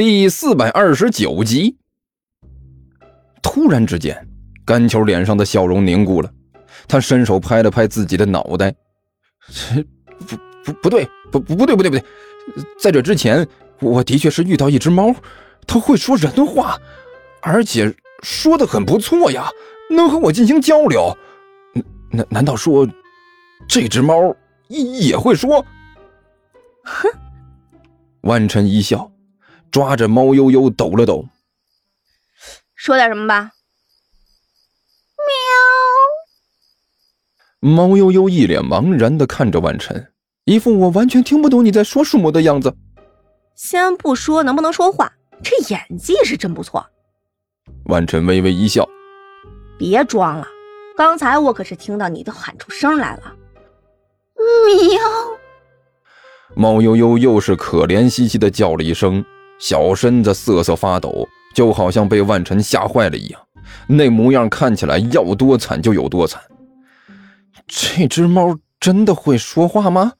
第四百二十九集。突然之间，甘球脸上的笑容凝固了，他伸手拍了拍自己的脑袋：“不不不对，不不不对不对不对，在这之前，我的确是遇到一只猫，它会说人话，而且说的很不错呀，能和我进行交流。难难道说，这只猫也会说？”哼，万晨一笑，抓着猫悠悠抖了抖。说点什么吧。喵。猫悠悠一脸茫然的看着万晨，一副我完全听不懂你在说什么的样子。先不说能不能说话，这演技是真不错。万晨微微一笑，别装了，刚才我可是听到你都喊出声来了。喵。猫悠悠又是可怜兮兮的叫了一声，小身子瑟瑟发抖。就好像被万晨吓坏了一样，那模样看起来要多惨就有多惨。这只猫真的会说话吗？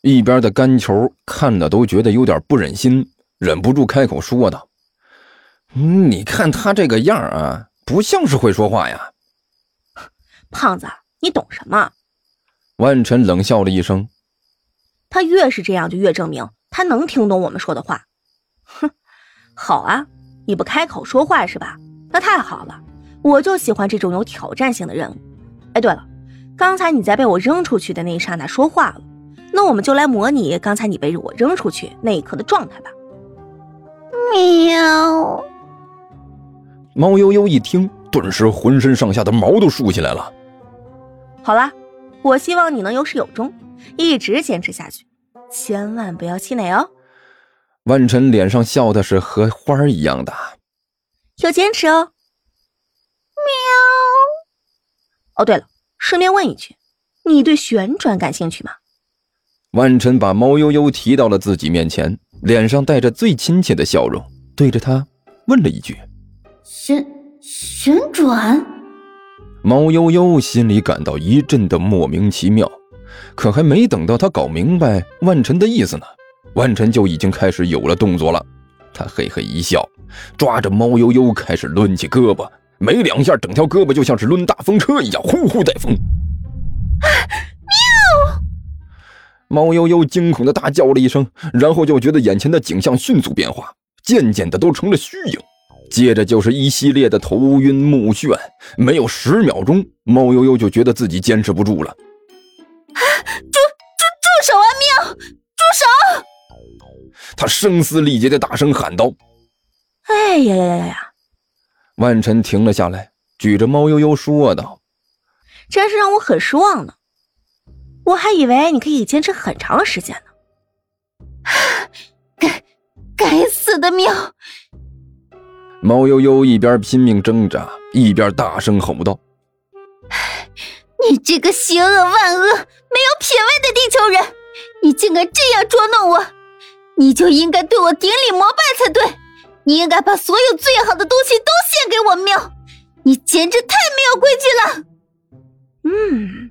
一边的干球看的都觉得有点不忍心，忍不住开口说道：“你看他这个样啊，不像是会说话呀。”胖子，你懂什么？万晨冷笑了一声：“他越是这样，就越证明他能听懂我们说的话。”哼，好啊。你不开口说话是吧？那太好了，我就喜欢这种有挑战性的任务。哎，对了，刚才你在被我扔出去的那一刹那说话了，那我们就来模拟刚才你被我扔出去那一刻的状态吧。喵！猫悠悠一听，顿时浑身上下的毛都竖起来了。好了，我希望你能有始有终，一直坚持下去，千万不要气馁哦。万晨脸上笑的是和花一样的，要坚持哦。喵。哦，对了，顺便问一句，你对旋转感兴趣吗？万晨把猫悠悠提到了自己面前，脸上带着最亲切的笑容，对着他问了一句：“旋旋转？”猫悠悠心里感到一阵的莫名其妙，可还没等到他搞明白万晨的意思呢。万晨就已经开始有了动作了，他嘿嘿一笑，抓着猫悠悠开始抡起胳膊，没两下，整条胳膊就像是抡大风车一样，呼呼带风。喵！猫悠悠惊恐的大叫了一声，然后就觉得眼前的景象迅速变化，渐渐的都成了虚影，接着就是一系列的头晕目眩，没有十秒钟，猫悠悠就觉得自己坚持不住了。他声嘶力竭的大声喊道：“哎呀呀呀呀！”万晨停了下来，举着猫悠悠说道：“真是让我很失望呢，我还以为你可以坚持很长时间呢。”该该死的喵！猫悠悠一边拼命挣扎，一边大声吼道：“你这个邪恶万恶、没有品位的地球人，你竟敢这样捉弄我！”你就应该对我顶礼膜拜才对，你应该把所有最好的东西都献给我喵！你简直太没有规矩了。嗯，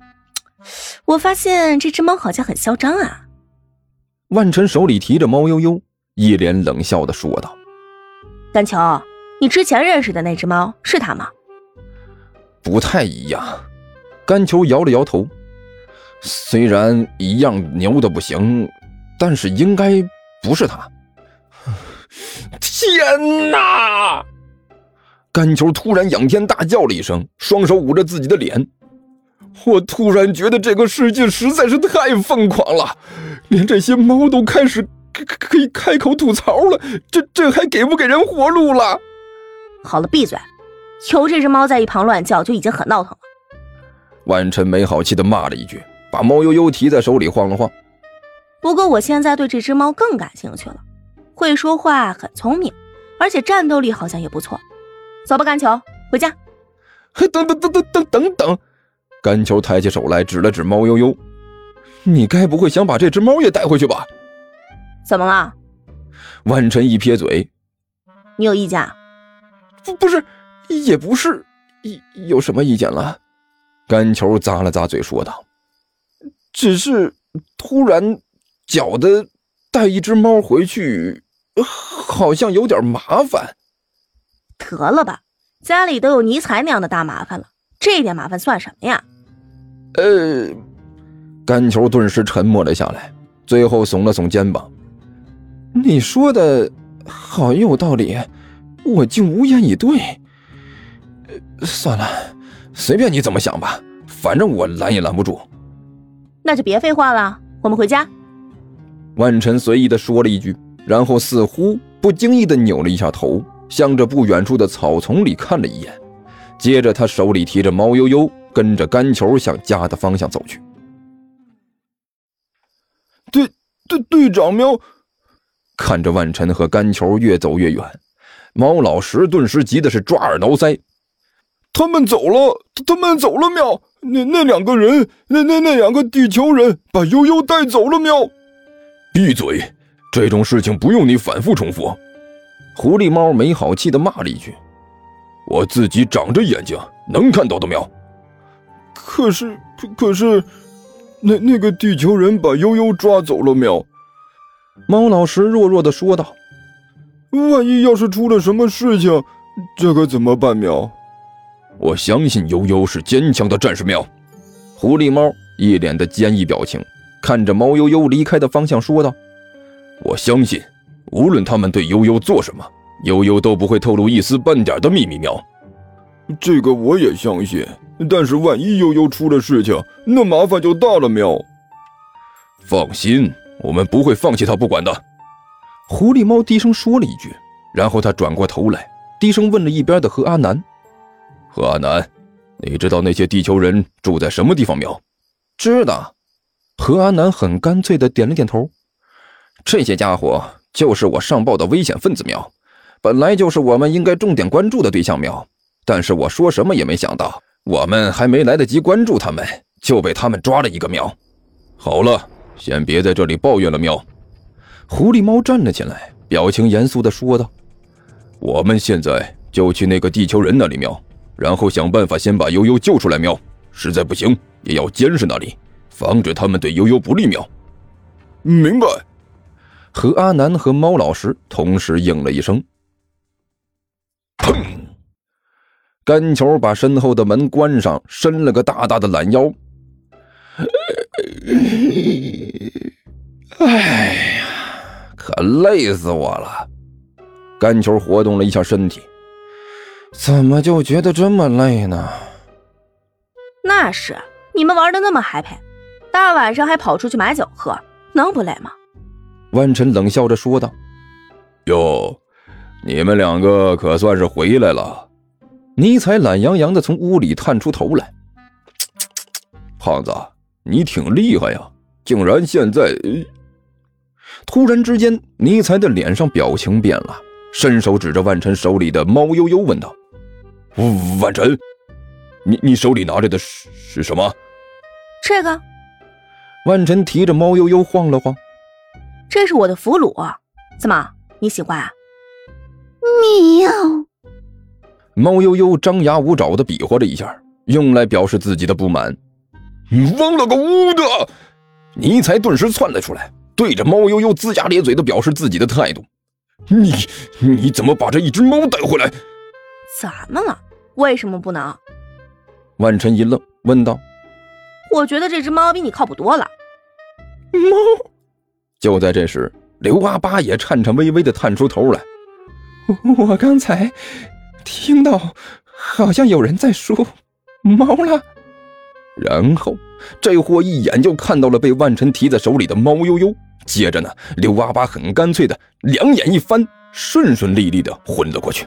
我发现这只猫好像很嚣张啊。万晨手里提着猫悠悠，一脸冷笑的说道：“甘球，你之前认识的那只猫是它吗？”不太一样。甘球摇了摇头，虽然一样牛的不行，但是应该。不是他！天哪！甘球突然仰天大叫了一声，双手捂着自己的脸。我突然觉得这个世界实在是太疯狂了，连这些猫都开始可可以开口吐槽了。这这还给不给人活路了？好了，闭嘴！有这只猫在一旁乱叫就已经很闹腾了。万晨没好气的骂了一句，把猫悠悠提在手里晃了晃。不过我现在对这只猫更感兴趣了，会说话，很聪明，而且战斗力好像也不错。走吧，甘球，回家。等等等等等等等！甘球抬起手来，指了指猫悠悠：“你该不会想把这只猫也带回去吧？”怎么了？万晨一撇嘴：“你有意见？不，不是，也不是，有有什么意见了？”甘球咂了咂嘴说道：“只是突然。”觉得带一只猫回去好像有点麻烦。得了吧，家里都有尼采那样的大麻烦了，这点麻烦算什么呀？呃，甘球顿时沉默了下来，最后耸了耸肩膀。你说的好有道理，我竟无言以对。算了，随便你怎么想吧，反正我拦也拦不住。那就别废话了，我们回家。万晨随意的说了一句，然后似乎不经意的扭了一下头，向着不远处的草丛里看了一眼，接着他手里提着猫悠悠。跟着干球向家的方向走去。队队队长喵！看着万晨和干球越走越远，猫老十顿时急的是抓耳挠腮。他们走了，他们走了喵！那那两个人，那那那两个地球人把悠悠带走了喵！闭嘴！这种事情不用你反复重复。狐狸猫没好气的骂了一句：“我自己长着眼睛，能看到的喵。”可是，可是，那那个地球人把悠悠抓走了喵？猫老师弱弱的说道：“万一要是出了什么事情，这可怎么办喵？”我相信悠悠是坚强的战士喵。狐狸猫一脸的坚毅表情，看着猫悠悠离开的方向说道：“我相信，无论他们对悠悠做什么，悠悠都不会透露一丝半点的秘密喵。”这个我也相信。但是万一悠悠出了事情，那麻烦就大了喵。放心，我们不会放弃他不管的。狐狸猫低声说了一句，然后他转过头来，低声问了一边的何阿南：“何阿南，你知道那些地球人住在什么地方没有？”“知道。”何阿南很干脆的点了点头。“这些家伙就是我上报的危险分子喵，本来就是我们应该重点关注的对象喵。但是我说什么也没想到。”我们还没来得及关注他们，就被他们抓了一个喵。好了，先别在这里抱怨了，喵。狐狸猫站了起来，表情严肃的说道：“我们现在就去那个地球人那里喵，然后想办法先把悠悠救出来喵。实在不行，也要监视那里，防止他们对悠悠不利喵。”明白。何阿南和猫老师同时应了一声。砰！甘球把身后的门关上，伸了个大大的懒腰。哎呀，可累死我了！甘球活动了一下身体，怎么就觉得这么累呢？那是你们玩的那么 happy，大晚上还跑出去买酒喝，能不累吗？万晨冷笑着说道：“哟，你们两个可算是回来了。”尼采懒洋洋的从屋里探出头来：“胖子，你挺厉害呀，竟然现在……”突然之间，尼采的脸上表情变了，伸手指着万晨手里的猫悠悠问道：“万晨，你你手里拿着的是是什么？”这个。万晨提着猫悠悠晃了晃：“这是我的俘虏，怎么你喜欢啊？”喵。猫悠悠张牙舞爪的比划了一下，用来表示自己的不满。忘了个乌的！尼才顿时窜了出来，对着猫悠悠龇牙咧嘴的表示自己的态度：“你你怎么把这一只猫带回来？怎么了？为什么不能？”万晨一愣，问道：“我觉得这只猫比你靠谱多了。”猫。就在这时，刘阿八也颤颤巍巍的探出头来：“我刚才……”听到，好像有人在说“猫了”，然后这货一眼就看到了被万晨提在手里的猫悠悠。接着呢，刘阿八很干脆的两眼一翻，顺顺利利的昏了过去。